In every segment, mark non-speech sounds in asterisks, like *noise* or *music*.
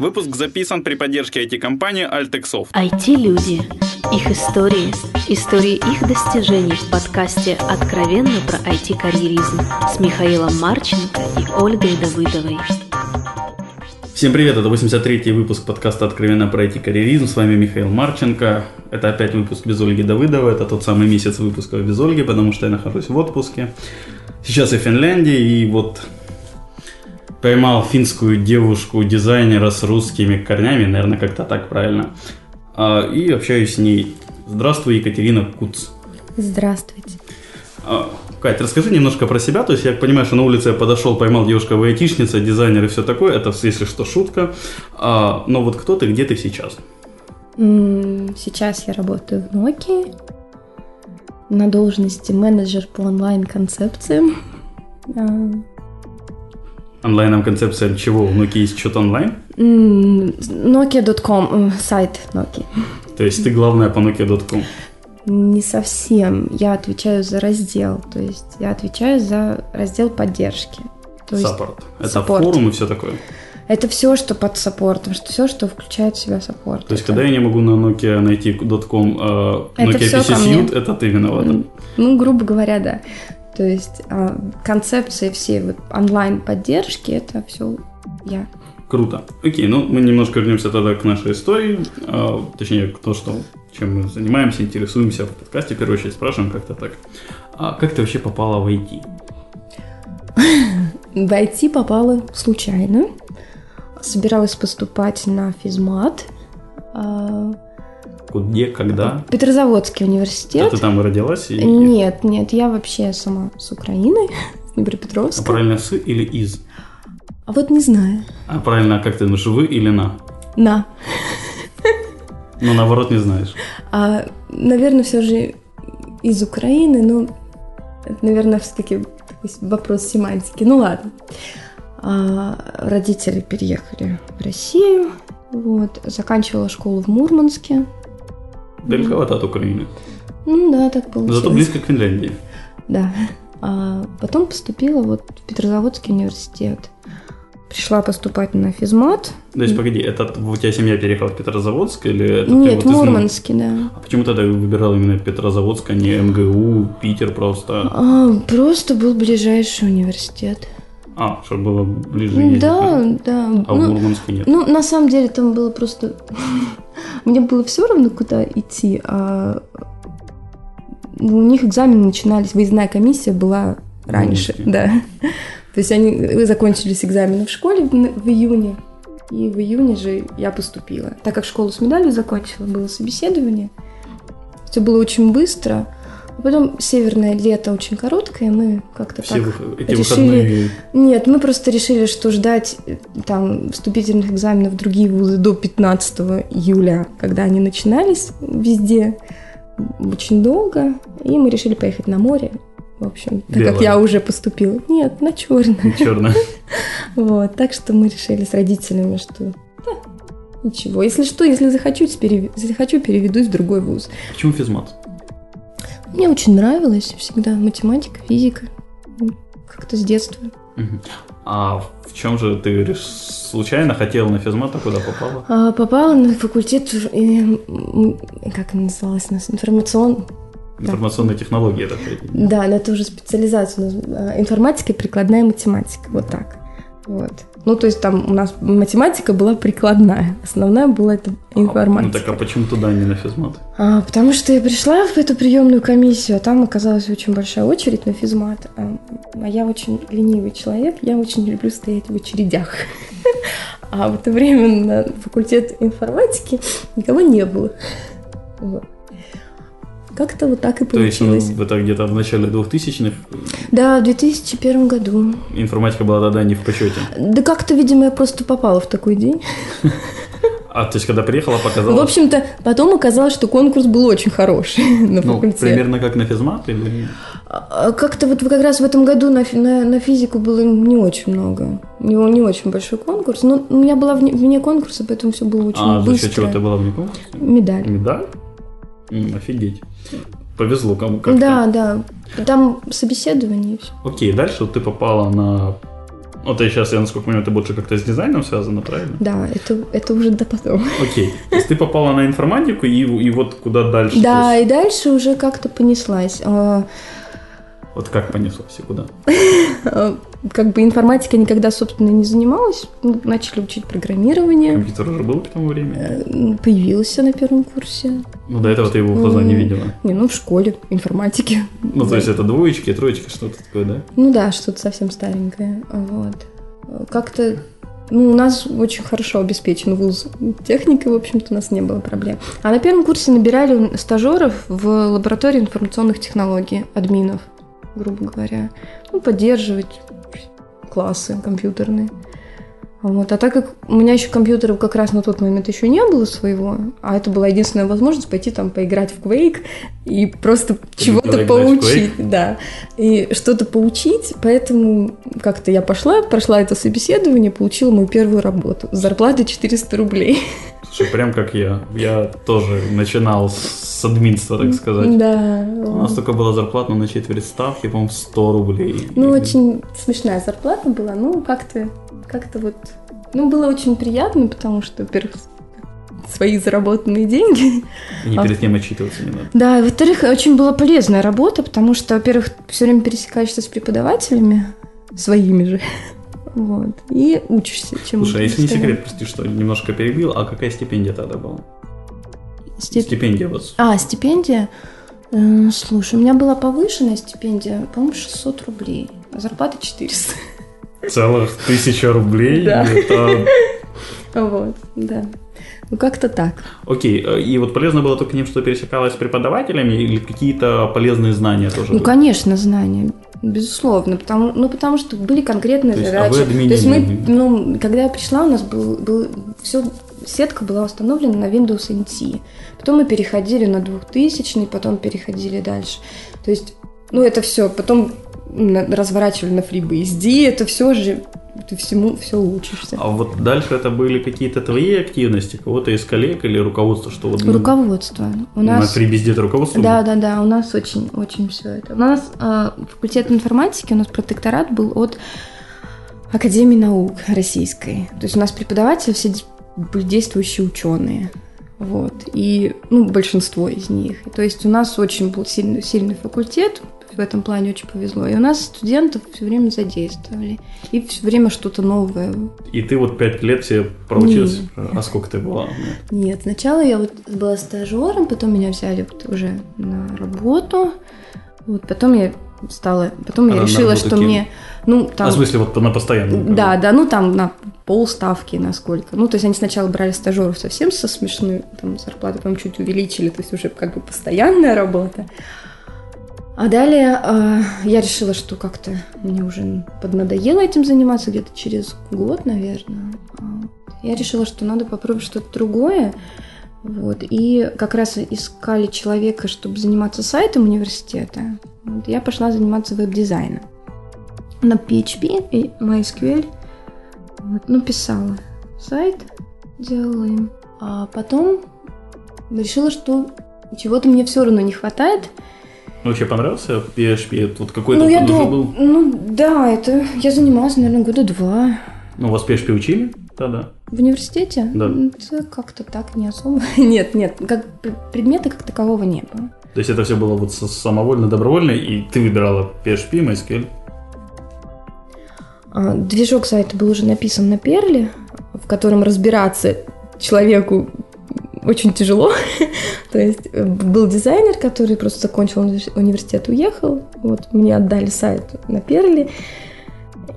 Выпуск записан при поддержке IT-компании Altexoft. IT-люди. Их истории. Истории их достижений в подкасте «Откровенно про IT-карьеризм» с Михаилом Марченко и Ольгой Давыдовой. Всем привет, это 83-й выпуск подкаста «Откровенно про IT-карьеризм». С вами Михаил Марченко. Это опять выпуск без Ольги Давыдовой. Это тот самый месяц выпусков без Ольги, потому что я нахожусь в отпуске. Сейчас я в Финляндии, и вот поймал финскую девушку дизайнера с русскими корнями, наверное, как-то так правильно, а, и общаюсь с ней. Здравствуй, Екатерина Куц. Здравствуйте. А, Кать, расскажи немножко про себя. То есть я понимаю, что на улице я подошел, поймал девушка в айтишница, дизайнер и все такое. Это, если что, шутка. А, но вот кто ты, где ты сейчас? Сейчас я работаю в Nokia на должности менеджер по онлайн-концепциям. Онлайном концепция чего? У Nokia есть что-то онлайн? Nokia.com, сайт Nokia. То есть ты главная по Nokia.com? Не совсем. Я отвечаю за раздел. То есть я отвечаю за раздел поддержки. Саппорт. Это support. форум и все такое? Это все, что под саппортом, что все, что включает в себя саппорт. То есть, это... когда я не могу на Nokia найти .com, uh, Nokia PC Suite, это ты виновата? Ну, грубо говоря, да. То есть э, концепции всей вот онлайн-поддержки это все я. Круто. Окей, ну мы немножко вернемся тогда к нашей истории, э, точнее к тому, что, чем мы занимаемся, интересуемся в подкасте. В первую очередь спрашиваем как-то так. А как ты вообще попала в IT? В IT попала случайно. Собиралась поступать на физмат. А, где, когда? Петрозаводский университет. А ты там родилась? И... Нет, нет, я вообще сама с Украины, с Днепропетровска. А правильно с или из? А вот не знаю. А правильно, как ты думаешь, вы или на? На. Ну, наоборот, не знаешь. А, наверное, все же из Украины, но это, наверное, все-таки вопрос семантики. Ну ладно. А, родители переехали в Россию. Вот, заканчивала школу в Мурманске, Далековато от Украины. Ну да, так получилось. Зато близко к Финляндии. Да. А потом поступила вот в Петрозаводский университет. Пришла поступать на физмат. То есть, погоди, это у тебя семья переехала в Петрозаводск или это Нет, вот Мурманске, из... да. А почему тогда выбирал именно Петрозаводск, а не МГУ, Питер просто? А, просто был ближайший университет. А, чтобы было ближе ездить? Да, да. А ну, в Мурманске нет? Ну, на самом деле там было просто... *laughs* Мне было все равно, куда идти, а у них экзамены начинались, выездная комиссия была раньше, да. То есть они закончились экзамены в школе в, в июне, и в июне же я поступила. Так как школу с медалью закончила, было собеседование. Все было очень быстро. А потом северное лето очень короткое, мы как-то Все так эти решили... Выходные... Нет, мы просто решили, что ждать э, там вступительных экзаменов в другие вузы до 15 июля, когда они начинались везде, очень долго, и мы решили поехать на море. В общем, так Белое. как я уже поступила. Нет, на черное. Черное. *laughs* Вот, так что мы решили с родителями, что да, ничего. Если что, если захочу, переведусь в другой вуз. Почему физмат? Мне очень нравилось всегда математика, физика. Как-то с детства. А в чем же ты говоришь, случайно хотела на физмат, а куда попала? А, попала на факультет, как она называлась у нас, информацион... Информационные да. технологии, это Да, но это уже специализация. А, информатика и прикладная математика. Вот так. Вот. Ну, то есть там у нас математика была прикладная, основная была это информатика. Ну так а почему туда не на физмат? А, потому что я пришла в эту приемную комиссию, а там оказалась очень большая очередь на физмат. А, а я очень ленивый человек, я очень люблю стоять в очередях. *laughs* А в это время на факультет информатики никого не было. Вот. Как-то вот так и получилось. То есть, ну, это где-то в начале 2000-х? Да, в 2001 году. Информатика была тогда не в почете? Да как-то, видимо, я просто попала в такой день. А, то есть, когда приехала, показалось? В общем-то, потом оказалось, что конкурс был очень хороший *laughs* на ну, факультете. примерно как на физмат или... А, как-то вот как раз в этом году на, на, на физику было не очень много. Не, не очень большой конкурс. Но у меня была вне, вне конкурса, поэтому все было очень а, быстро. А за счет чего ты была вне конкурса? Медаль. Медаль? Офигеть. Повезло кому как Да, да. Там собеседование и все. Окей, дальше ты попала на Ну, ты сейчас, я насколько понимаю, ты больше как-то с дизайном связана, правильно? Да, это, это уже до потом. Окей. То есть ты попала на информатику и, и вот куда дальше? Да, есть... и дальше уже как-то понеслась. А, вот как понеслось и куда? *laughs* Как бы информатикой никогда, собственно, не занималась. Ну, начали учить программирование. Компьютер уже был к тому времени? Э, появился на первом курсе. Ну, до этого ты его в глаза не видела? Не, ну, в школе, информатики. Ну, то есть это двоечки, троечки, что-то такое, да? Ну да, что-то совсем старенькое. Вот. Как-то ну, у нас очень хорошо обеспечен вуз техникой, в общем-то, у нас не было проблем. А на первом курсе набирали стажеров в лаборатории информационных технологий, админов грубо говоря. Ну, поддерживать классы компьютерные. Вот. А так как у меня еще компьютеров как раз на тот момент еще не было своего, а это была единственная возможность пойти там поиграть в Quake и просто чего-то поучить, да, и что-то поучить, поэтому как-то я пошла, прошла это собеседование, получила мою первую работу с зарплатой 400 рублей. Слушай, прям как я. Я тоже начинал с админства, так сказать. Да. У нас только была зарплата на четверть ставки, по-моему, 100 рублей. Ну, очень смешная зарплата была. Ну, как-то, как-то вот... Ну, было очень приятно, потому что, во-первых, свои заработанные деньги. И не перед кем отчитываться не надо. Да, и во-вторых, очень была полезная работа, потому что, во-первых, все время пересекаешься с преподавателями, своими же, *laughs* вот. И учишься чему Слушай, а если не секрет, прости, что немножко перебил, а какая стипендия тогда была? Стип... Стипендия вас. А, стипендия? Э, слушай, у меня была повышенная стипендия, по-моему, 600 рублей, а зарплата 400. Целых тысяча рублей? Да. Это... Вот, да. Ну, как-то так. Окей, э, и вот полезно было только ним, что пересекалась с преподавателями или какие-то полезные знания тоже? Ну, были? конечно, знания. Безусловно, потому, ну, потому что были конкретные То задачи. Есть, а То есть мы, ну, когда я пришла, у нас был, был все, сетка была установлена на Windows NT. Потом мы переходили на 2000, потом переходили дальше. То есть, ну, это все. Потом разворачивали на FreeBSD, это все же ты всему все учишься. А вот дальше это были какие-то твои активности, кого-то из коллег или руководство, что вот... Руководство. У нас... На FreeBSD это руководство? Да, да, да, у нас очень, очень все это. У нас э, факультет информатики, у нас протекторат был от Академии наук российской. То есть у нас преподаватели все были действующие ученые. Вот. И, ну, большинство из них. То есть у нас очень был сильный, сильный факультет, в этом плане очень повезло. И у нас студентов все время задействовали. И все время что-то новое. И ты вот пять лет все проучилась? Нет. А сколько ты была? Нет, сначала я вот была стажером, потом меня взяли вот уже на работу. Вот потом я стала, потом а я решила, что кем? мне, ну там. А в смысле вот на постоянном? Да, да, ну там на полставки, насколько. Ну то есть они сначала брали стажеров совсем со смешной там зарплатой, потом чуть увеличили, то есть уже как бы постоянная работа. А далее э, я решила, что как-то мне уже поднадоело этим заниматься где-то через год, наверное. А, я решила, что надо попробовать что-то другое. Вот. И как раз искали человека, чтобы заниматься сайтом университета. Вот. Я пошла заниматься веб-дизайном. На PHP и MySQL. Вот. Ну, писала сайт, делала им. А потом решила, что чего-то мне все равно не хватает – Вообще понравился PHP? Вот какой-то ну, я уже был? Ну, да, это я занималась, наверное, года два. Ну, вас PHP учили? Да-да. В университете? Да. Это как-то так, не особо. *laughs* нет, нет, как предмета как такового не было. То есть это все было вот самовольно, добровольно, и ты выбирала PHP, MySQL? А, движок сайта был уже написан на Перле, в котором разбираться человеку очень тяжело. *laughs* То есть э, был дизайнер, который просто закончил университет, уехал. Вот мне отдали сайт на Перли.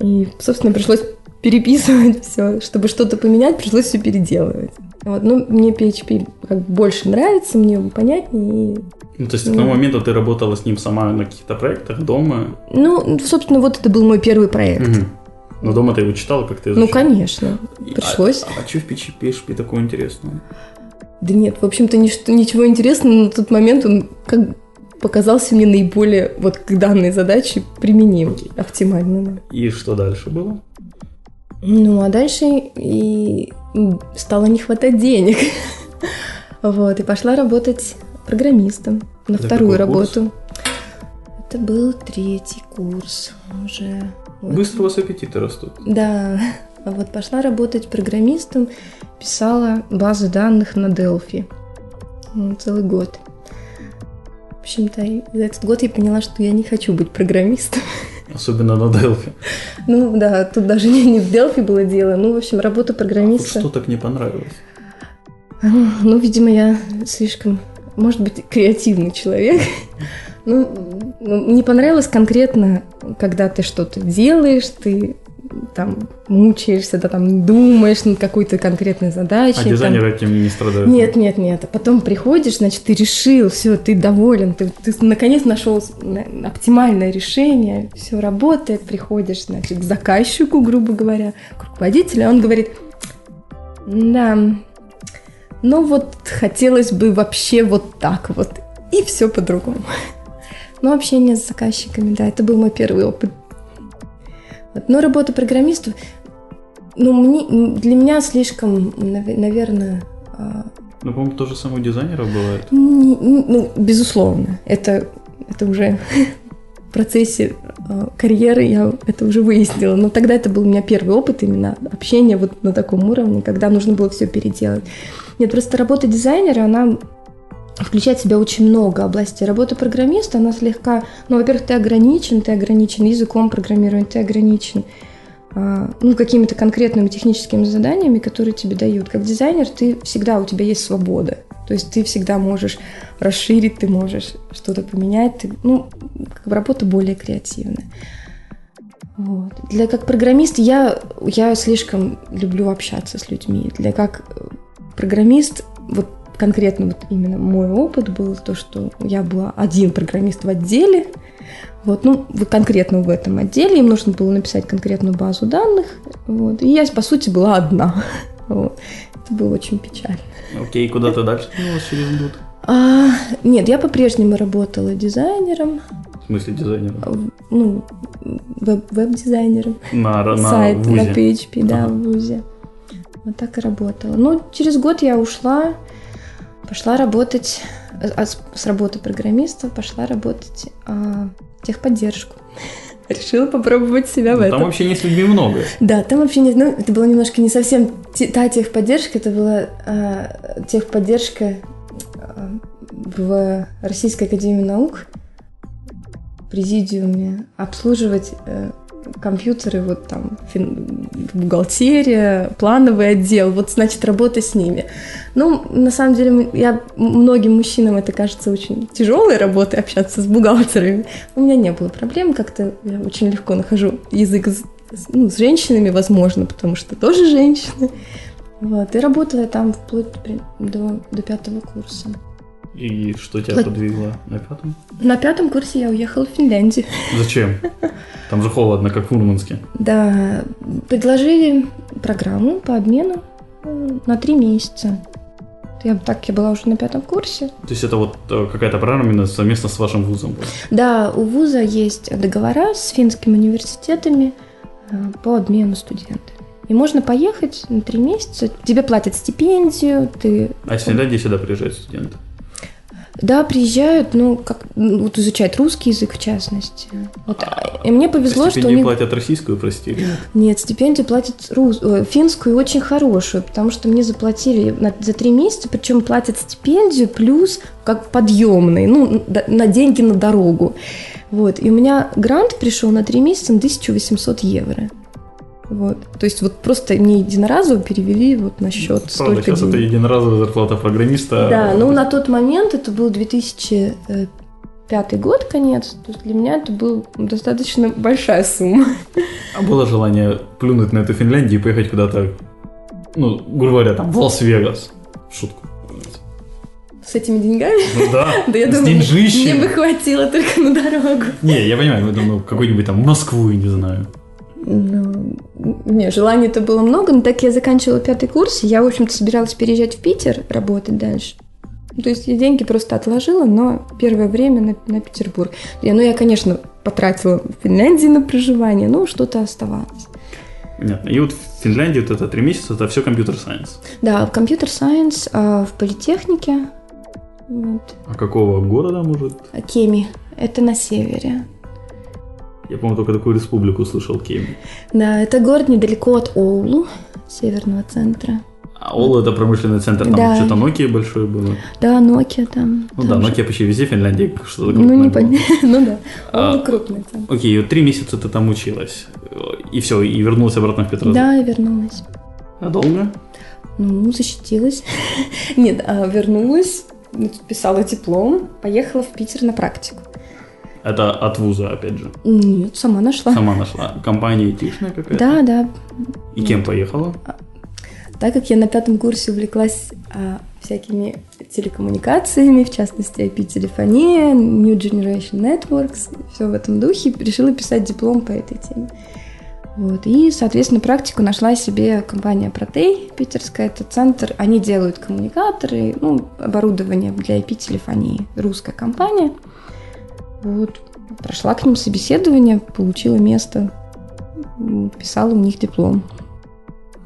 И, собственно, пришлось переписывать *laughs* все. Чтобы что-то поменять, пришлось все переделывать. Вот, ну, мне PHP как больше нравится, мне понятнее. И... Ну, то есть к тому ну, моменту ты работала с ним сама на каких-то проектах дома? Ну, собственно, вот это был мой первый проект. Угу. Но дома ты его читал, как ты изучал? Ну, конечно, пришлось. А, а, а что в PHP такое интересное? Да нет, в общем-то, ничто, ничего интересного, на тот момент он как показался мне наиболее вот к данной задаче применим, оптимально. И что дальше было? Ну, а дальше и стало не хватать денег. *laughs* Вот, и пошла работать программистом на Это вторую работу. Курс? Это был третий курс уже. Вот. Быстро у вас аппетиты растут. Да, вот пошла работать программистом, писала базы данных на Delphi. Ну, целый год. В общем-то, за этот год я поняла, что я не хочу быть программистом. *laughs* Особенно на Delphi. Ну да, тут даже не, не в Delphi было дело. Ну, в общем, работа программиста. Что так не понравилось? Ну, видимо, я слишком, может быть, креативный человек. Ну, ну, не понравилось конкретно, когда ты что-то делаешь, ты там мучаешься, да, там думаешь над какой-то конкретной задачей. А дизайнеры там... этим не страдают? Нет, нет, нет. А потом приходишь, значит, ты решил, все, ты доволен, ты, ты наконец нашел оптимальное решение, все работает, приходишь, значит, к заказчику, грубо говоря, к руководителю, он говорит, да, ну вот хотелось бы вообще вот так вот, и все по-другому. *laughs* Но общение с заказчиками, да, это был мой первый опыт но работа программистов, ну, мне, для меня слишком, наверное... А, ну, по-моему, то же самое у дизайнеров бывает. Ну, безусловно. Это, это уже *laughs* в процессе а, карьеры я это уже выяснила. Но тогда это был у меня первый опыт именно общения вот на таком уровне, когда нужно было все переделать. Нет, просто работа дизайнера, она включает в себя очень много областей. Работа программиста, она слегка, ну, во-первых, ты ограничен, ты ограничен языком программирования, ты ограничен а, ну, какими-то конкретными техническими заданиями, которые тебе дают. Как дизайнер ты всегда, у тебя есть свобода. То есть ты всегда можешь расширить, ты можешь что-то поменять. Ты, ну, как бы работа более креативная. Вот. Для как программист я, я слишком люблю общаться с людьми. Для как программист, вот конкретно вот именно мой опыт был то, что я была один программист в отделе, вот, ну, конкретно в этом отделе, им нужно было написать конкретную базу данных, вот, и я, по сути, была одна, *laughs* вот. Это было очень печально. Окей, куда ты дальше двинулась через год? А, нет, я по-прежнему работала дизайнером. В смысле дизайнером? Ну, веб- веб-дизайнером. На, на Сайт, вузе. на PHP, да, Ага. в ВУЗе. Вот так и работала. Ну, через год я ушла, пошла работать, а с, работы программиста пошла работать а, в техподдержку. *laughs* Решила попробовать себя в Ну, этом. Там вообще не с людьми много. Да, там вообще не, ну, это было немножко не совсем та техподдержка, это была а, техподдержка а, в Российской Академии Наук, в президиуме, обслуживать э, компьютеры, вот там фин- бухгалтерия, плановый отдел, вот значит работа с ними. Ну, на самом деле, я, многим мужчинам это кажется очень тяжелой работой общаться с бухгалтерами. У меня не было проблем, как-то я очень легко нахожу язык с, ну, с женщинами, возможно, потому что тоже женщины. Вот, и работала я там вплоть до, до пятого курса. И что тебя Пла- подвигло на пятом? На пятом курсе я уехала в Финляндию. Зачем? Там же холодно, как в Мурманске. Да, предложили программу по обмену э, на три месяца. Я, так я была уже на пятом курсе. То есть это вот э, какая-то программа именно совместно с вашим вузом была? Да, у вуза есть договора с финскими университетами э, по обмену студентов. И можно поехать на три месяца. Тебе платят стипендию, ты А из Финляндии сюда приезжают студенты? Да, приезжают, ну, как, вот изучать русский язык в частности. Вот. А, И мне повезло, что у Стипендию них... платят российскую, прости. нет? Стипендию платят рус... э, финскую очень хорошую, потому что мне заплатили на- за три месяца, причем платят стипендию плюс как подъемный, ну, на деньги на дорогу. Вот. И у меня грант пришел на три месяца на 1800 евро. Вот. То есть вот просто мне единоразово перевели вот на счет Правда, столько сейчас денег. это единоразовая зарплата программиста. Да, ну на тот момент это был 2005 год, конец. То есть для меня это была достаточно большая сумма. А было желание плюнуть на эту Финляндию и поехать куда-то, ну, грубо говоря, там, в Лас-Вегас. Шутку. С этими деньгами? Ну да, *laughs* Да я с думаю, деньжищем. мне бы хватило только на дорогу. Не, я понимаю, я думаю, какой-нибудь там Москву, я не знаю. Ну, не, желаний-то было много, но так я заканчивала пятый курс, я, в общем-то, собиралась переезжать в Питер, работать дальше. То есть я деньги просто отложила, но первое время на, на Петербург. Я, ну, я, конечно, потратила в Финляндии на проживание, но что-то оставалось. Понятно. И вот в Финляндии вот это три месяца, это все компьютер-сайенс. Да, в компьютер-сайенс, а, в политехнике, вот, А какого города, может? Кеми, это на севере. Я, по-моему, только такую республику слышал, Кеми. Да, это город недалеко от Оулу, северного центра. А Оулу это промышленный центр, там Да. что-то Nokia большое было. Да, Nokia там. Ну там да, же. Nokia почти везде в Финляндии что-то Ну, крупное не было. понятно. *laughs* Ну да, А, Оулу крупный центр. Окей, вот три месяца ты там училась. И все, и вернулась обратно в Петрозаводск. Да, я вернулась. А долго? Ну, защитилась. *laughs* Нет, а вернулась, писала диплом, поехала в Питер на практику. Это от вуза, опять же. Нет, сама нашла. Сама нашла. Компания айтишная какая-то? Да, да. И кем поехала? Так как я на пятом курсе увлеклась а, всякими телекоммуникациями, в частности IP-телефония, New Generation Networks, все в этом духе, решила писать диплом по этой теме. Вот. И, соответственно, практику нашла себе компания Протей питерская. Это центр, они делают коммуникаторы, ну, оборудование для IP-телефонии. Русская компания. Вот. Прошла к ним собеседование, получила место, писала у них диплом.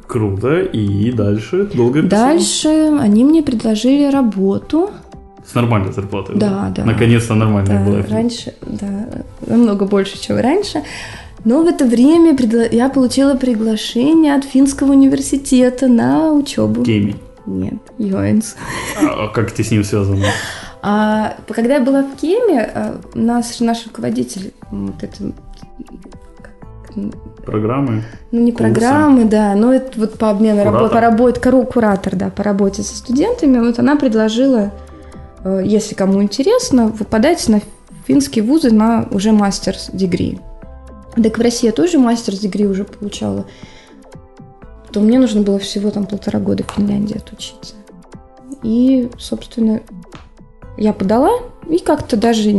Круто. И дальше? Долго писала? Дальше они мне предложили работу. С нормальной зарплатой? Да, да. Наконец-то нормальная Да, была. раньше, да, намного больше, чем раньше. Но в это время я получила приглашение от Финского университета на учебу. Кеми. Нет, Йоэнс. А как ты с ним связана? *laughs* А когда я была в Кеме, а, наш, наш руководитель, вот это, Программы? ну не Курсы. программы, да, но это вот по обмену работы, по работе, куратор, да, по работе со студентами, вот она предложила, э, если кому интересно, вы подайте на финские вузы на уже мастерс дегри. Так в России я тоже мастерс дегри уже получала, то мне нужно было всего там полтора года в Финляндии отучиться. И, собственно, я подала и как-то даже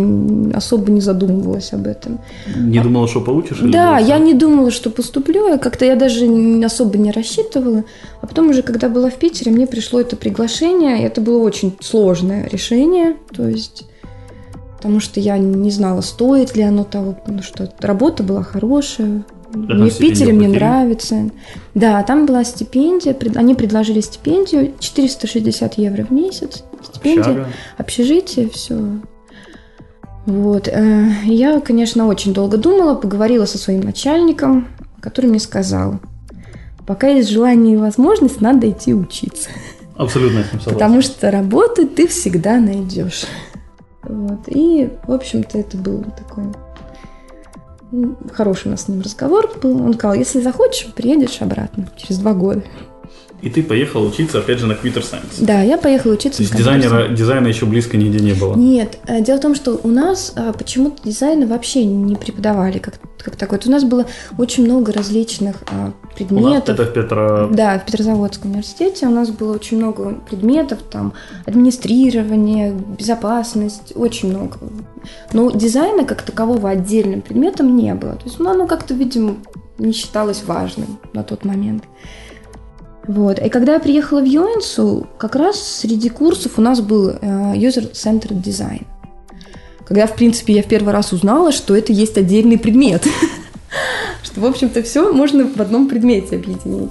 особо не задумывалась об этом. Не думала, что получишь? или Да, я не думала, что поступлю, я как-то я даже особо не рассчитывала. А потом уже, когда была в Питере, мне пришло это приглашение, и это было очень сложное решение, то есть потому что я не знала, стоит ли оно того, потому что работа была хорошая, там мне в Питере мне нравится. Да, там была стипендия, они предложили стипендию 460 евро в месяц, стипендия Общага. общежитие, все. Вот. э, Я, конечно, очень долго думала, поговорила со своим начальником, который мне сказал, пока есть желание и возможность, надо идти учиться. Абсолютно с ним согласен. Потому что работу ты всегда найдешь. Вот. И, в общем-то, это был такой хороший у нас с ним разговор был. Он сказал, если захочешь, приедешь обратно через два года. И ты поехал учиться, опять же, на Computer Science. Да, я поехала учиться То есть дизайнера, дизайна еще близко нигде не было. Нет, э, дело в том, что у нас а, почему-то дизайна вообще не преподавали как, как такой. У нас было очень много различных а, У нас предметов. это в Петро... Да, в Петрозаводском университете у нас было очень много предметов, там, администрирование, безопасность, очень много. Но дизайна как такового отдельным предметом не было. То есть, ну, оно как-то, видимо, не считалось важным на тот момент. Вот. И когда я приехала в Йоэнсу, как раз среди курсов у нас был э, User-Centered Design. Когда, в принципе, я в первый раз узнала, что это есть отдельный предмет. *laughs* Что, в общем-то, все можно в одном предмете объединить.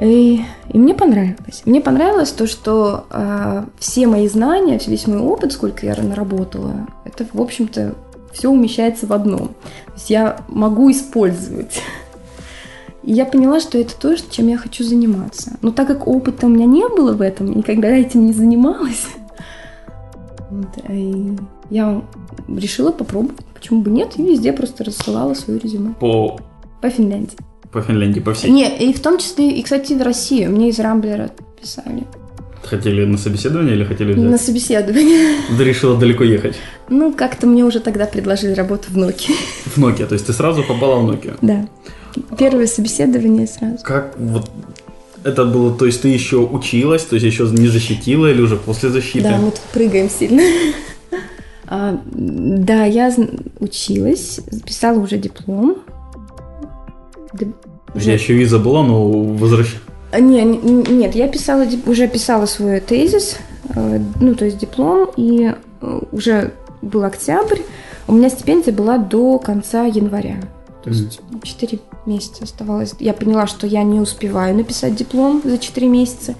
И, и мне понравилось. Мне понравилось то, что э, все мои знания, весь мой опыт, сколько я наработала, это, в общем-то, все умещается в одном. То есть я могу использовать. И я поняла, что это то, чем я хочу заниматься. Но так как опыта у меня не было в этом, никогда этим не занималась, *laughs* вот, и я решила попробовать, почему бы нет, и везде просто рассылала свое резюме По, по Финляндии. по Финляндии, по всей. Не, и в том числе, и, кстати, в Россию. Мне из Рамблера писали. Хотели на собеседование или хотели На взять? собеседование. *laughs* Ты решила далеко ехать. Ну, как-то мне уже тогда предложили работу в Nokia. В Nokia, то есть ты сразу попала в Nokia. Да. Первое собеседование сразу. Как вот это было, то есть ты еще училась, то есть еще не защитила или уже после защиты? Да, мы тут прыгаем сильно. *laughs* А, да, я училась, писала уже диплом. Тебя еще виза была, но возвращ... А, Не, не- нет, я писала, уже писала свой тезис, э, ну, то есть диплом, и э, уже был октябрь, у меня стипендия была до конца января. То есть 4 месяца оставалось. Я поняла, что я не успеваю написать диплом за 4 месяца,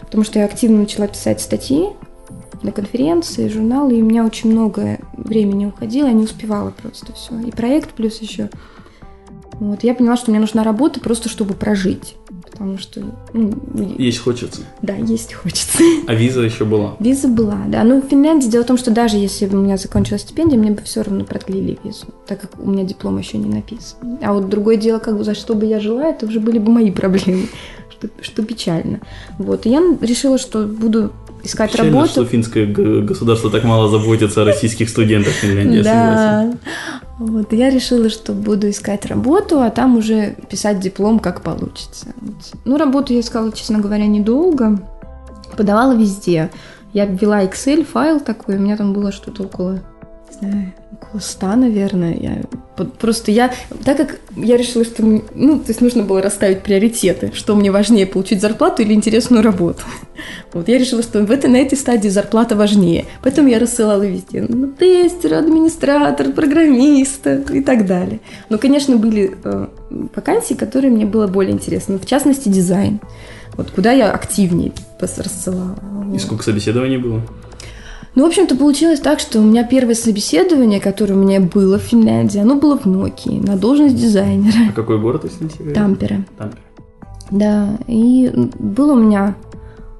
потому что я активно начала писать статьи на конференции, журналы, и у меня очень много времени уходило, я не успевала просто все. И проект плюс еще. Вот, я поняла, что мне нужна работа просто, чтобы прожить. Потому что... Ну, есть хочется. Да, есть хочется. А виза еще была? Виза была, да. Но в Финляндии дело в том, что даже если бы у меня закончилась стипендия, мне бы все равно продлили визу, так как у меня диплом еще не написан. А вот другое дело, как бы за что бы я жила, это уже были бы мои проблемы, что, что печально. Вот. И я решила, что буду искать Печально, работу. что финское государство так мало заботится о российских студентах Финляндии, Да. Вот, я решила, что буду искать работу, а там уже писать диплом, как получится. Ну, работу я искала, честно говоря, недолго. Подавала везде. Я ввела Excel файл такой, у меня там было что-то около, не знаю, около 100, наверное. Я Просто я, так как я решила, что, ну, то есть нужно было расставить приоритеты, что мне важнее, получить зарплату или интересную работу. *laughs* Вот, я решила, что в этой, на этой стадии зарплата важнее. Поэтому я рассылала везде, ну, тестер, администратор, программист и так далее. Но, конечно, были э, вакансии, которые мне было более интересны, в частности, дизайн. Вот куда я активнее рассылала. И сколько собеседований было? Ну, в общем-то, получилось так, что у меня первое собеседование, которое у меня было в Финляндии, оно было в Nokia, на должность дизайнера. А какой город, если не секрет? Тампере. Тампере. Да, и было у меня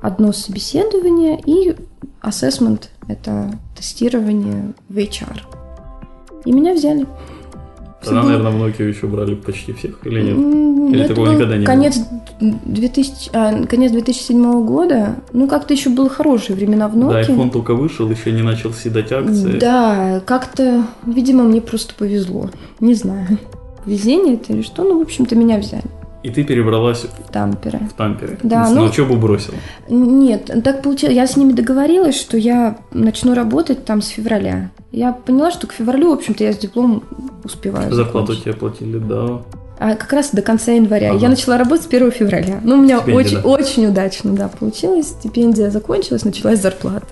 одно собеседование и assessment, это тестирование в HR. И меня взяли. Тогда, наверное, в Nokia еще брали почти всех, или нет? Или это такого никогда не конец было? 2000, а, конец 2007 года. Ну, как-то еще было хорошие времена в Nokia. Да, iPhone только вышел, еще не начал съедать акции. Да, как-то, видимо, мне просто повезло. Не знаю, *laughs* везение это или что, ну, в общем-то, меня взяли. И ты перебралась в Тампере. В Тампере. Да, ну, на учебу бросила. Нет, так получилось. Я с ними договорилась, что я начну работать там с февраля. Я поняла, что к февралю, в общем-то, я с дипломом успеваю. Зарплату тебе платили, да. А как раз до конца января. Ага. Я начала работать с 1 февраля. Ну, у меня Стипендия, очень, да. очень удачно, да, получилось. Стипендия закончилась, началась зарплата.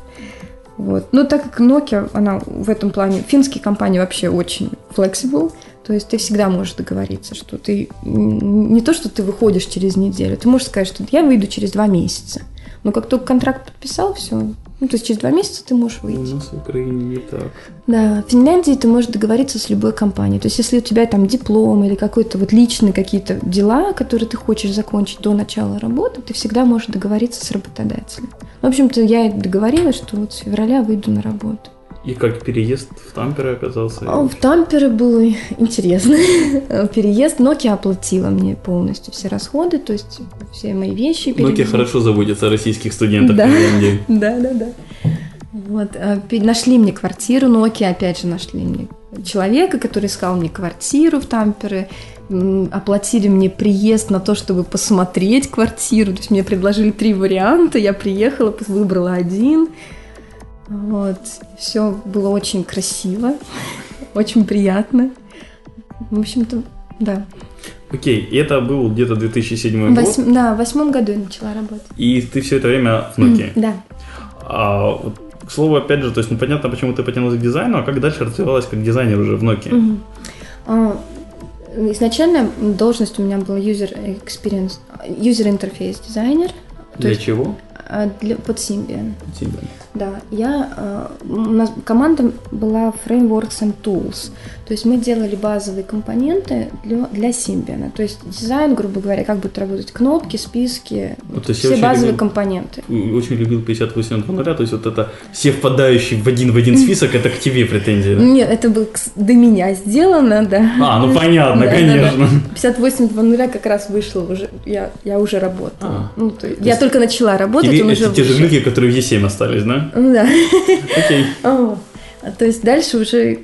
Вот. Но так как Nokia, она в этом плане, финские компании вообще очень flexible, то есть ты всегда можешь договориться, что ты не то, что ты выходишь через неделю, ты можешь сказать, что я выйду через два месяца. Но как только контракт подписал, все. Ну, то есть через два месяца ты можешь выйти. У нас в Украине не так. Да, в Финляндии ты можешь договориться с любой компанией. То есть если у тебя там диплом или какой-то вот личные какие-то дела, которые ты хочешь закончить до начала работы, ты всегда можешь договориться с работодателем. В общем-то, я договорилась, что вот с февраля выйду на работу. И как переезд в Тампере оказался? В Тампере было интересно. *laughs* Переезд Nokia оплатила мне полностью все расходы, то есть все мои вещи. Nokia хорошо заботится о российских студентах. Да, *laughs* да, да. да. Вот, а, нашли мне квартиру, Nokia опять же нашли мне человека, который искал мне квартиру в Тампере, оплатили мне приезд на то, чтобы посмотреть квартиру, то есть мне предложили три варианта, я приехала, выбрала один, вот. Все было очень красиво, очень приятно. В общем-то, да. Окей, и это был где-то 2007 Восьм... год? Да, в восьмом году я начала работать. И ты все это время в Nokia? да. А, вот, к слову, опять же, то есть непонятно, почему ты потянулась к дизайну, а как дальше развивалась как дизайнер уже в Nokia? Mm-hmm. А, изначально должность у меня была user experience, user interface дизайнер. Для есть, чего? А, для, под Symbian. Symbian. Да, я, э, у нас команда была Frameworks and Tools, то есть мы делали базовые компоненты для, для Symbian, то есть дизайн, грубо говоря, как будут работать кнопки, списки, вот, вот все базовые любил, компоненты. Очень любил 58 января, то есть вот это все впадающие в один в один список, это к тебе претензии, да? Нет, это было до меня сделано, да. А, ну понятно, да, конечно. Да, да. 58 нуля как раз вышло уже, я, я уже работала. А, ну, то есть, то я есть только начала работать, он уже те же глюки, которые в E7 остались, да? Ну да. Окей. *laughs* То есть дальше уже...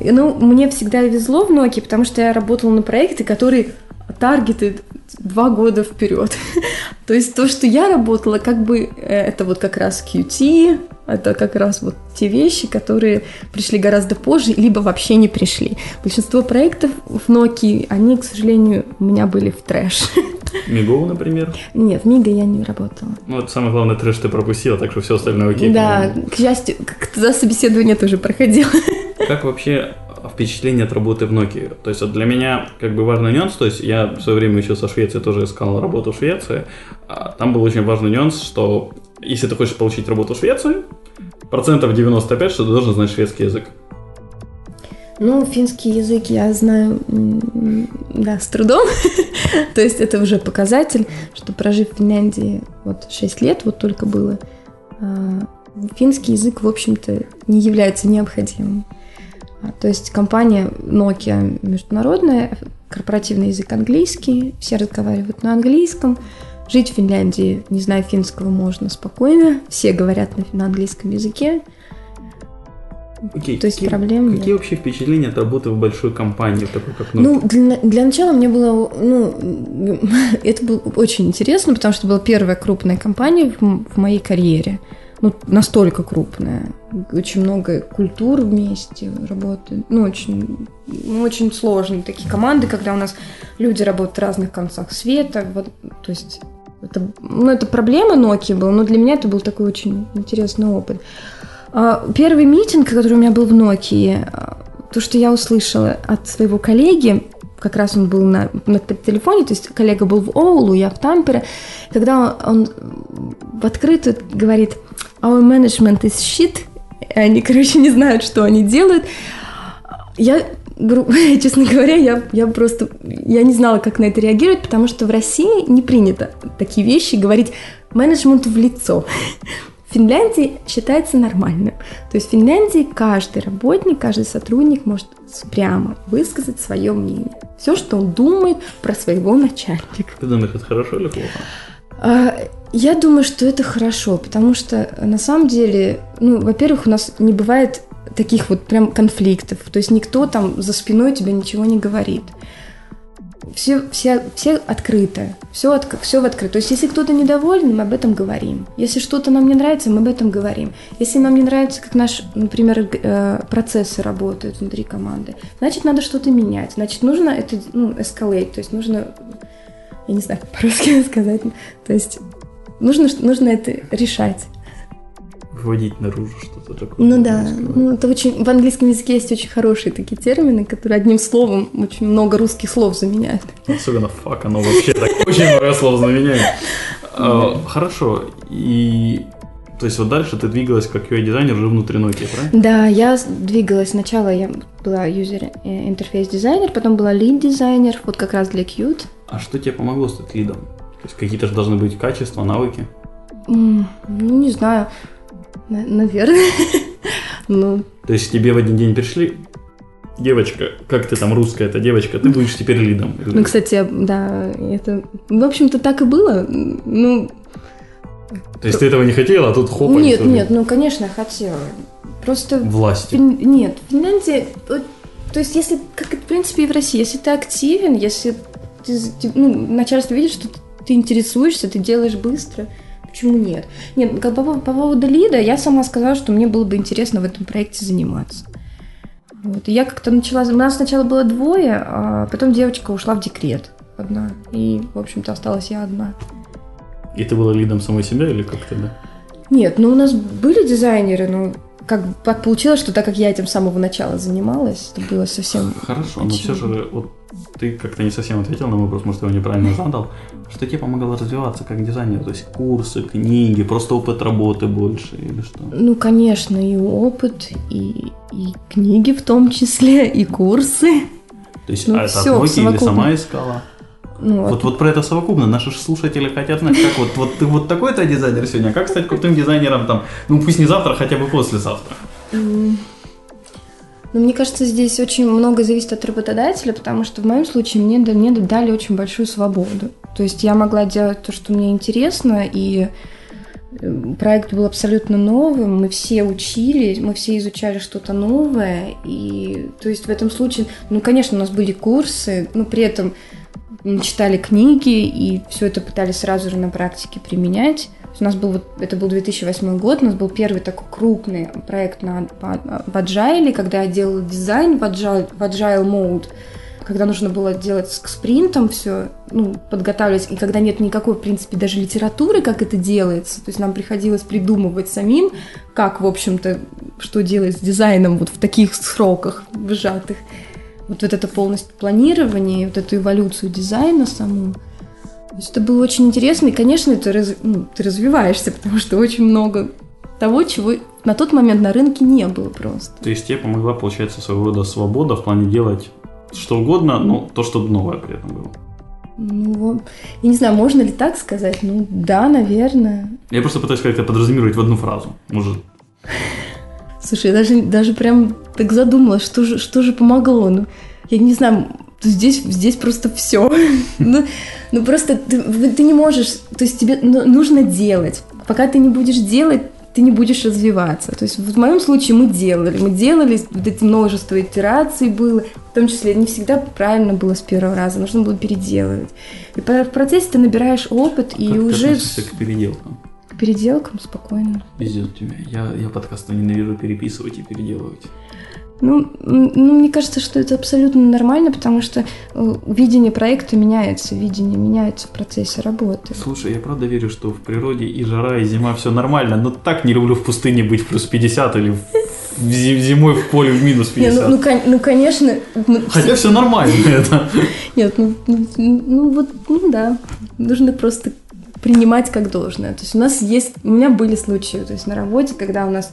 Ну, мне всегда везло в Nokia, потому что я работала на проекты, которые таргеты два года вперед. *laughs* То есть то, что я работала, как бы э, это вот как раз QT, это как раз вот те вещи, которые пришли гораздо позже, либо вообще не пришли. Большинство проектов в Nokia, они, к сожалению, у меня были в трэш. Мигоу, например? Нет, в Мига я не работала. Ну, вот самое главное, трэш ты пропустила, так что все остальное окей. Да, к счастью, за собеседование тоже проходила. Как вообще впечатление от работы в Nokia. То есть вот для меня как бы важный нюанс, то есть я в свое время учился в Швеции, тоже искал работу в Швеции. А там был очень важный нюанс, что если ты хочешь получить работу в Швеции, процентов 95, что ты должен знать шведский язык. Ну, финский язык я знаю, да, с трудом. *laughs* То есть это уже показатель, что прожив в Финляндии вот 6 лет, вот только было, а, финский язык, в общем-то, не является необходимым. А, то есть компания Nokia международная, корпоративный язык английский, все разговаривают на английском. Жить в Финляндии, не зная финского, можно спокойно. Все говорят на, на английском языке. Окей. То есть какие, проблем Какие нет. вообще впечатления от работы в большой компании, такой как Ну, Nokia? для, для начала мне было, ну, *laughs* это было очень интересно, потому что была первая крупная компания в, в моей карьере. Ну, настолько крупная. Очень много культур вместе работают. Ну, очень, ну, очень сложные такие команды, когда у нас люди работают в разных концах света. Вот, то есть это, ну, это проблема Nokia была, но для меня это был такой очень интересный опыт. А, Первый митинг, который у меня был в Nokia, а, то, что я услышала от своего коллеги, как раз он был на, на телефоне, то есть коллега был в Оулу, я в Тампере, когда он, он в открытую говорит «Our management is shit», и они, короче, не знают, что они делают. Я, гру- *laughs* честно говоря, я, я просто, я не знала, как на это реагировать, потому что в России не принято такие вещи говорить менеджменту в лицо. В Финляндии считается нормальным. То есть в Финляндии каждый работник, каждый сотрудник может прямо высказать свое мнение. Все, что он думает про своего начальника. Ты думаешь, это хорошо или плохо? А, Я думаю, что это хорошо, потому что на самом деле, ну, во-первых, у нас не бывает таких вот прям конфликтов. То есть никто там за спиной тебе ничего не говорит. Все, все, все открыто, все, от, все в открыто. То есть, если кто-то недоволен, мы об этом говорим. Если что-то нам не нравится, мы об этом говорим. Если нам не нравится, как наш, например, э, процессы работают внутри команды, значит, надо что-то менять. Значит, нужно это, ну, escalate, то есть нужно, я не знаю, по-русски *laughs* сказать, то есть нужно, нужно это решать. Выводить наружу что-то такое. Ну да, ну это очень, в английском языке есть очень хорошие такие термины, которые одним словом очень много русских слов заменяют. Особенно фак, оно вообще так очень много слов заменяет. А, Хорошо, и... То есть вот дальше ты двигалась как UI-дизайнер уже внутри Nokia, правильно? Да, я двигалась. Сначала я была юзер э, потом была лид дизайнер, вот как раз для Qt. А что тебе помогло стать лидом? То есть какие-то же должны быть качества, навыки. Ну, не знаю, На- наверное. *laughs* Ну, То есть тебе в один день пришли, девочка, как ты там русская эта девочка, ты будешь теперь лидом. *laughs* Ну, кстати, да, это, в общем-то, так и было. Ну, То есть ты этого не хотела, а тут хоп, нет, нет, ну, конечно, хотела. Просто Власти. Фин- Нет, в Финляндии, вот, то есть если, как в принципе и в России, если ты активен, если ты, ну, начальство видит, что ты интересуешься, ты делаешь быстро, почему нет? Нет, по, по поводу лида, я сама сказала, что мне было бы интересно в этом проекте заниматься. Вот. И я как-то начала... У нас сначала было двое, а потом девочка ушла в декрет одна. И, в общем-то, осталась я одна. И ты была лидом самой себя или как-то, да? Нет, ну у нас были дизайнеры, но как так получилось, что так как я этим с самого начала занималась, это было совсем... Хорошо, но все очевидно. же вот ты как-то не совсем ответил на вопрос, может, я его неправильно задал. Что тебе помогало развиваться как дизайнер? То есть курсы, книги, просто опыт работы больше или что? Ну, конечно, и опыт, и, и книги в том числе, и курсы. То есть Ну, а это от Nokia или сама искала? Ну, Вот, вот про это совокупно. Наши слушатели хотят знать, как вот, вот ты вот такой-то дизайнер сегодня, а как стать крутым дизайнером там, ну пусть не завтра, хотя бы послезавтра. м, ну, мне кажется, здесь очень много зависит от работодателя, потому что в моем случае мне, мне дали очень большую свободу. То есть я могла делать то, что мне интересно, и э, проект был абсолютно новым, мы все учились, мы все изучали что-то новое, и то есть в этом случае, ну, конечно, у нас были курсы, но при этом читали книги и все это пытались сразу же на практике применять. У нас был вот, это был 2008 год, у нас был первый такой крупный проект на, по- в Agile, когда я делала дизайн в Agile, в agile mode, когда нужно было делать к спринтом все, ну, подготавливать, и когда нет никакой, в принципе, даже литературы, как это делается, то есть нам приходилось придумывать самим, как, в общем-то, что делать с дизайном вот в таких сроках сжатых. Вот, вот это полностью планирование, вот эту эволюцию дизайна саму. То есть это было очень интересно, и, конечно, ты, раз- ну, ты развиваешься, потому что очень много того, чего на тот момент на рынке не было просто. То есть тебе помогла, получается, своего рода свобода в плане делать что угодно, но то, что новое при этом было. Ну, я не знаю, можно ли так сказать? Ну, да, наверное. Я просто пытаюсь как-то подразумевать в одну фразу. Может. Слушай, я даже, даже прям так задумалась, что же, что же помогло. Ну, я не знаю, здесь, здесь просто все. *laughs* ну, ну, просто ты, ты не можешь, то есть тебе ну, нужно делать. Пока ты не будешь делать, ты не будешь развиваться. То есть в моем случае мы делали, мы делали, вот эти множество итераций было, в том числе не всегда правильно было с первого раза, нужно было переделывать. И в процессе ты набираешь опыт и как уже... Ты к переделкам? К переделкам спокойно. Везет тебя. Я, я подкасты ненавижу переписывать и переделывать. Ну, ну, мне кажется, что это абсолютно нормально, потому что э, видение проекта меняется, видение меняется в процессе работы. Слушай, я правда верю, что в природе и жара, и зима все нормально, но так не люблю в пустыне быть в плюс 50 или в зимой в поле в минус 50. Не, ну, ну, ну, конечно. Хотя все нормально *laughs* это. Нет, ну, ну, ну вот, ну да, нужно просто принимать как должное. То есть у нас есть, у меня были случаи, то есть на работе, когда у нас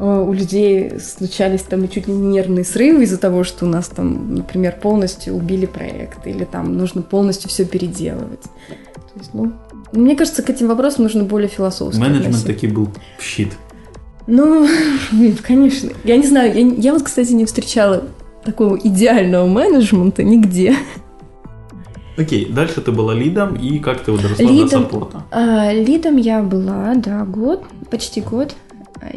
Э, у людей случались там чуть ли не нервные срывы из-за того, что у нас там, например, полностью убили проект или там нужно полностью все переделывать. То есть, ну, мне кажется, к этим вопросам нужно более философски Менеджмент таки был щит. Ну, *laughs* конечно. Я не знаю, я, я вот, кстати, не встречала такого идеального менеджмента нигде. Окей, дальше ты была лидом, и как ты доросла лидом, до саппорта? А, лидом я была, да, год, почти год.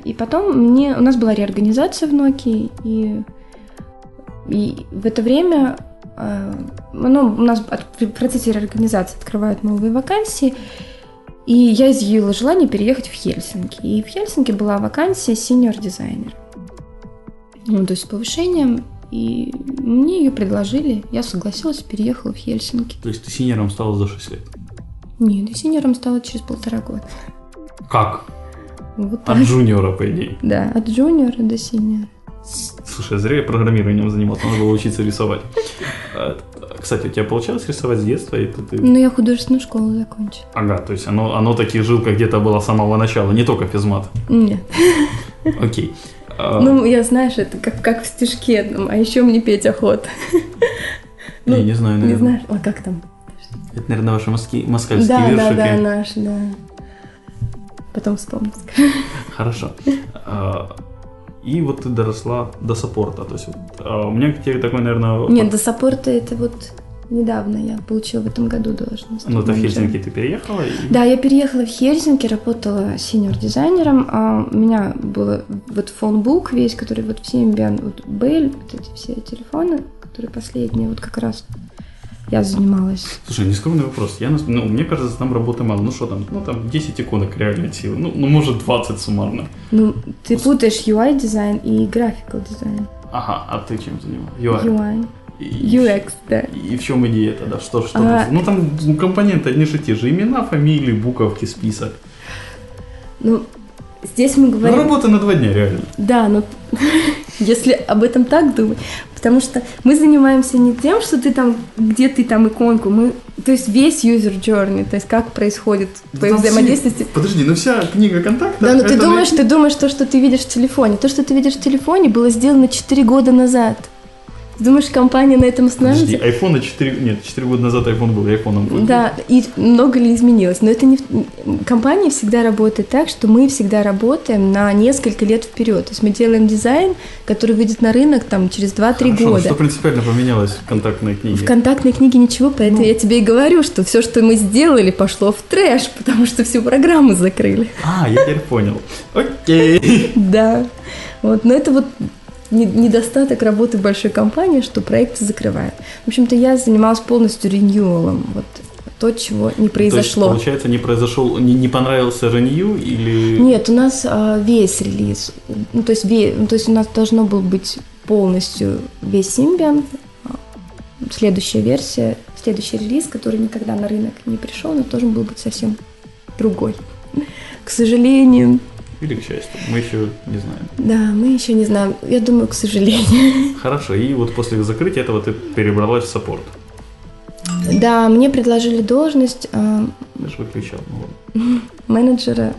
И потом мне, у нас была реорганизация в Nokia, и, и в это время э, ну, у нас в процессе реорганизации открывают новые вакансии, и я изъявила желание переехать в Хельсинки. И в Хельсинки была вакансия senior дизайнер. Ну, то есть с повышением, и мне ее предложили, я согласилась, переехала в Хельсинки. То есть ты senior ом стала за 6 лет? Нет, я senior ом стала через полтора года. Как? Вот от junior а, по идее. Да, от junior а до senior а. Слушай, зря я программированием занимался, надо было учиться рисовать. А, кстати, у тебя получалось рисовать с детства? И ты... Ну, я художественную школу закончила. Ага, то есть оно, оно таких жилках где-то было с самого начала, не только физмат? Нет. Окей. А, ну, я, знаешь, это как, как в стишке, а еще мне петь охота. *laughs* Ну, я не знаю, наверное. Не знаешь? А как там? Это, наверное, ваши москальские вершики. Да, да, да, наши, да. Потом вспомню. *laughs* Хорошо. А, и вот ты доросла до саппорта. То есть а, у меня к тебе такой, наверное... Нет, до саппорта это вот недавно я получила в этом году должность. Ну, в Хельсинки ты переехала? И... Да, я переехала в Хельсинки, работала синьор-дизайнером. А у меня был вот фонбук весь, который вот в Symbian, вот Bell, вот эти все телефоны, которые последние, вот как раз я занималась. Слушай, нескромный вопрос. Я, ну, мне кажется, там работы мало. Ну что там? Ну там 10 иконок реальной силы. Ну, ну может 20 суммарно. Ну, ты путаешь UI дизайн и графикал дизайн. Ага, а ты чем занималась? UI. UI. И, UX, да. И в чем идея тогда? Что, что а... Ну там компоненты одни же те же. Имена, фамилии, буковки, список. Ну, здесь мы говорим... Ну, работа на два дня, реально. Да, но *laughs* если об этом так думать. Потому что мы занимаемся не тем, что ты там, где ты там иконку, мы, то есть весь user journey, то есть как происходит твое взаимодействие. Все... Подожди, ну вся книга контакта. Да, но ты думаешь, ты думаешь то, что ты видишь в телефоне. То, что ты видишь в телефоне, было сделано 4 года назад. Думаешь, компания на этом остановится? Подожди, iPhone 4... Нет, 4 года назад iPhone был iPhone. Да, и много ли изменилось. Но это не... Компания всегда работает так, что мы всегда работаем на несколько лет вперед. То есть мы делаем дизайн, который выйдет на рынок там через 2-3 года. что принципиально поменялось в контактной книге? В контактной книге ничего, поэтому ну. я тебе и говорю, что все, что мы сделали, пошло в трэш, потому что всю программу закрыли. А, я теперь понял. Окей. *laughs* Да. Вот, но это вот недостаток работы в большой компании, что проекты закрывают. В общем-то, я занималась полностью реньюалом. Вот то, чего не произошло. То есть, получается, не произошел, не, не понравился ренью или... Нет, у нас а, весь релиз, ну, то есть, ве, ну, то есть у нас должно было быть полностью весь Symbian, следующая версия, следующий релиз, который никогда на рынок не пришел, но должен был быть совсем другой. К сожалению, или к счастью? Мы еще не знаем. Да, мы еще не знаем. Я думаю, к сожалению. *laughs* Хорошо. И вот после закрытия этого ты перебралась в саппорт. Да, мне предложили должность... Э, Я же выключал. Ну, менеджера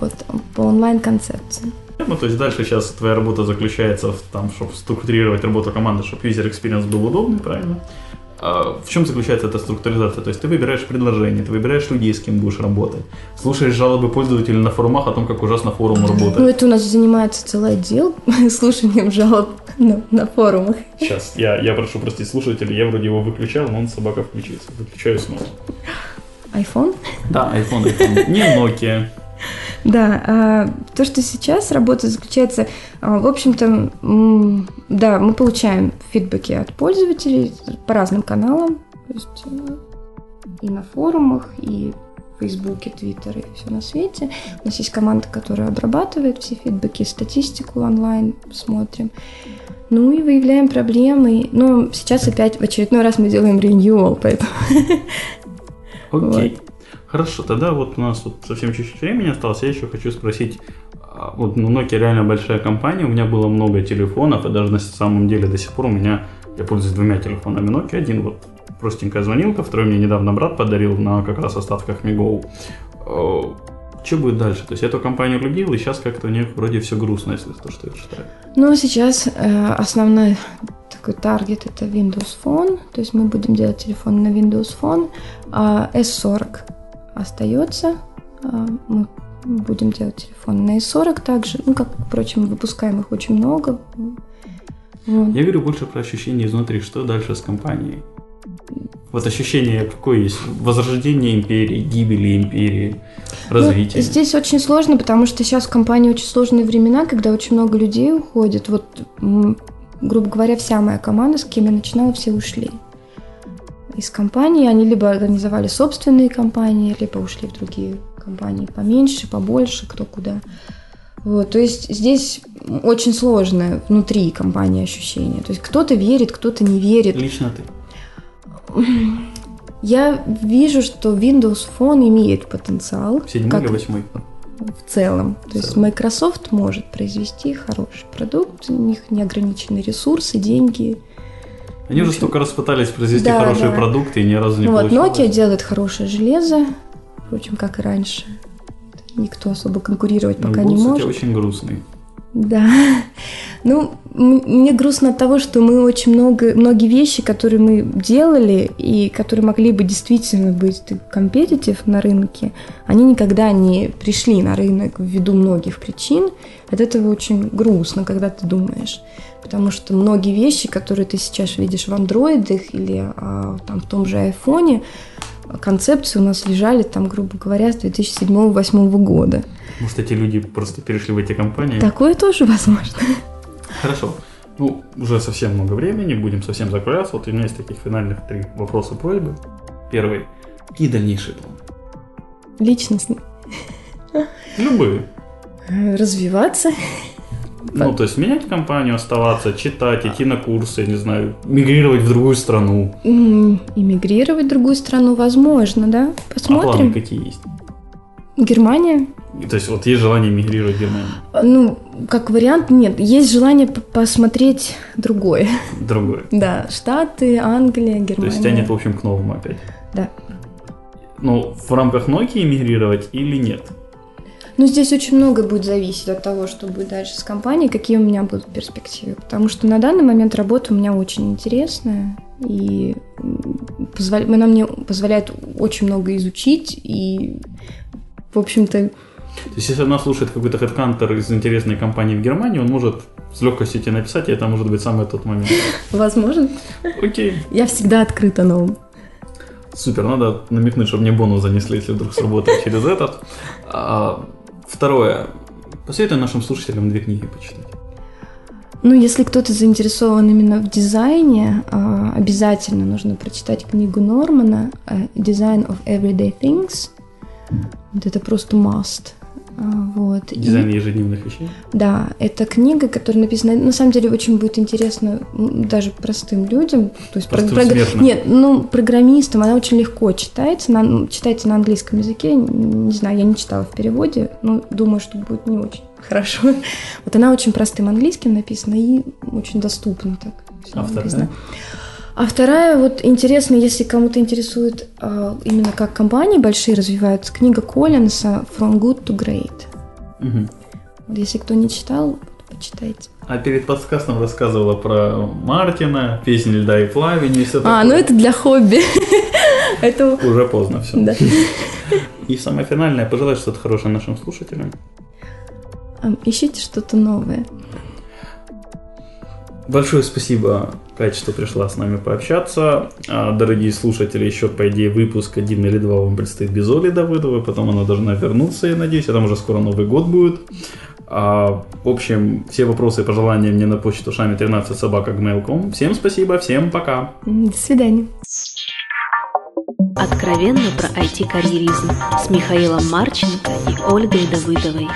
вот, по онлайн-концепции. Ну, то есть дальше сейчас твоя работа заключается в том, чтобы структурировать работу команды, чтобы user experience был удобный, правильно? А в чем заключается эта структуризация? То есть ты выбираешь предложение, ты выбираешь людей, с кем будешь работать, слушаешь жалобы пользователей на форумах о том, как ужасно форум работает. Ну, это у нас занимается целый отдел *laughs* слушанием жалоб на, на форумах. Сейчас, я, я прошу простить слушателей, я вроде его выключал, но он собака включится. Выключаю снова. iPhone? Да, iPhone, iPhone. Не Nokia. *laughs* Да, а, то, что сейчас работа заключается, а, в общем-то, да, мы получаем фидбэки от пользователей по разным каналам, то есть э, и на форумах, и в Фейсбуке, Твиттере, и все на свете. У нас есть команда, которая обрабатывает все фидбэки, статистику онлайн смотрим. Ну и выявляем проблемы. Но сейчас опять в очередной раз мы делаем renewal, поэтому... *laughs* Окей. Okay. Хорошо, тогда вот у нас вот совсем чуть-чуть времени осталось. Я еще хочу спросить, а, вот ну, Nokia реально большая компания, у меня было много телефонов, и даже на самом деле до сих пор у меня, я пользуюсь двумя телефонами Nokia. Один вот простенькая звонилка, второй мне недавно брат подарил на как раз остатках Мигоу. А, что будет дальше? То есть эту компанию любил, и сейчас как-то у них вроде все грустно, если то, что я читаю. Ну, сейчас э, основной такой таргет это Windows Phone, то есть мы будем делать телефон на Windows Phone, а S40 остается. А, мы будем делать телефон на S40 также. Ну, как, впрочем, выпускаем их очень много. Вот. Я говорю больше про ощущения изнутри. Что дальше с компанией? Вот ощущение какое есть? Возрождение империи, гибели империи, развитие. Ну, здесь очень сложно, потому что сейчас в компании очень сложные времена, когда очень много людей уходит. Вот, грубо говоря, вся моя команда, с кем я начинала, все ушли из компании. Они либо организовали собственные компании, либо ушли в другие компании поменьше, побольше, кто куда. Вот, то есть здесь очень сложное внутри компании ощущение. То есть кто-то верит, кто-то не верит. Лично ты. Я вижу, что Windows Phone имеет потенциал. Седьмой или восьмой? В целом. То есть Microsoft может произвести хороший продукт, у них неограниченные ресурсы, деньги, они уже столько раз пытались произвести да, хорошие да. продукты и ни разу не ну, получилось. Вот, Nokia делает хорошее железо, впрочем, как и раньше. Никто особо конкурировать пока ну, не может. очень грустный. Да. *laughs* Ну, мне грустно от того, что мы очень много, многие вещи, которые мы делали и которые могли бы действительно быть компетитив на рынке, они никогда не пришли на рынок ввиду многих причин. От этого очень грустно, когда ты думаешь. Потому что многие вещи, которые ты сейчас видишь в андроидах или а, там, в том же айфоне, концепции у нас лежали там, грубо говоря, с 2007-2008 года. Может, эти люди просто перешли в эти компании? Такое тоже возможно. Хорошо. Ну, уже совсем много времени, будем совсем закругляться. Вот у меня есть таких финальных три вопроса просьбы. Первый. Какие дальнейшие планы? Личностные. Любые. Развиваться. Ну, то есть менять компанию, оставаться, читать, идти на курсы, не знаю, мигрировать в другую страну. Иммигрировать в другую страну возможно, да? Посмотрим. А планы какие есть? Германия. То есть вот есть желание мигрировать в Германию? Ну, как вариант, нет. Есть желание посмотреть другое. Другое? *laughs* Да, Штаты, Англия, Германия. То есть тянет, в общем, к новому опять? Да. Ну, в рамках Nokia мигрировать или нет? Ну, здесь очень много будет зависеть от того, что будет дальше с компанией, какие у меня будут перспективы. Потому что на данный момент работа у меня очень интересная, и позволя... она мне позволяет очень много изучить, и, в общем-то, то есть, если она слушает какой-то хедкантер из интересной компании в Германии, он может с легкостью тебе написать, и это может быть самый тот момент. *laughs* Возможно. Окей. Я всегда открыта новым. Супер, надо намекнуть, чтобы мне бонус занесли, если вдруг сработает через этот. Второе. Посоветуй нашим слушателям две книги почитать. Ну, если кто-то заинтересован именно в дизайне, а, обязательно нужно прочитать книгу Нормана «Design of Everyday Things». Вот это просто must. Вот. Дизайн и, ежедневных вещей? Да, это книга, которая написана, на самом деле, очень будет интересно даже простым людям. То есть простым про, про, Нет, ну, программистам она очень легко читается, на, ну, читается на английском языке, не знаю, я не читала в переводе, но думаю, что будет не очень *laughs* хорошо. Вот она очень простым английским написана и очень доступно так. Автор, да? А вторая, вот интересно, если кому-то интересует э, именно как компании большие развиваются, книга Коллинса «From Good to Great». Угу. Если кто не читал, почитайте. А перед подкастом рассказывала про Мартина, песни льда и пламени и все такое. А, ну это для хобби. *laughs* Это Уже поздно все. да. И самое финальное, пожелать что-то хорошее нашим слушателям. А, Ищите что-то новое. Большое спасибо, Кать, что пришла с нами пообщаться. А, Дорогие слушатели, еще, по идее, выпуск один или два вам предстоит без Оли Давыдовой, потом она должна вернуться, я надеюсь, а там уже скоро Новый год будет. А, в общем, все вопросы и пожелания мне на почту шами 13 собака gmail.com. Всем спасибо, всем пока. До свидания. Откровенно про IT-карьеризм с Михаилом Марченко и Ольгой Давыдовой.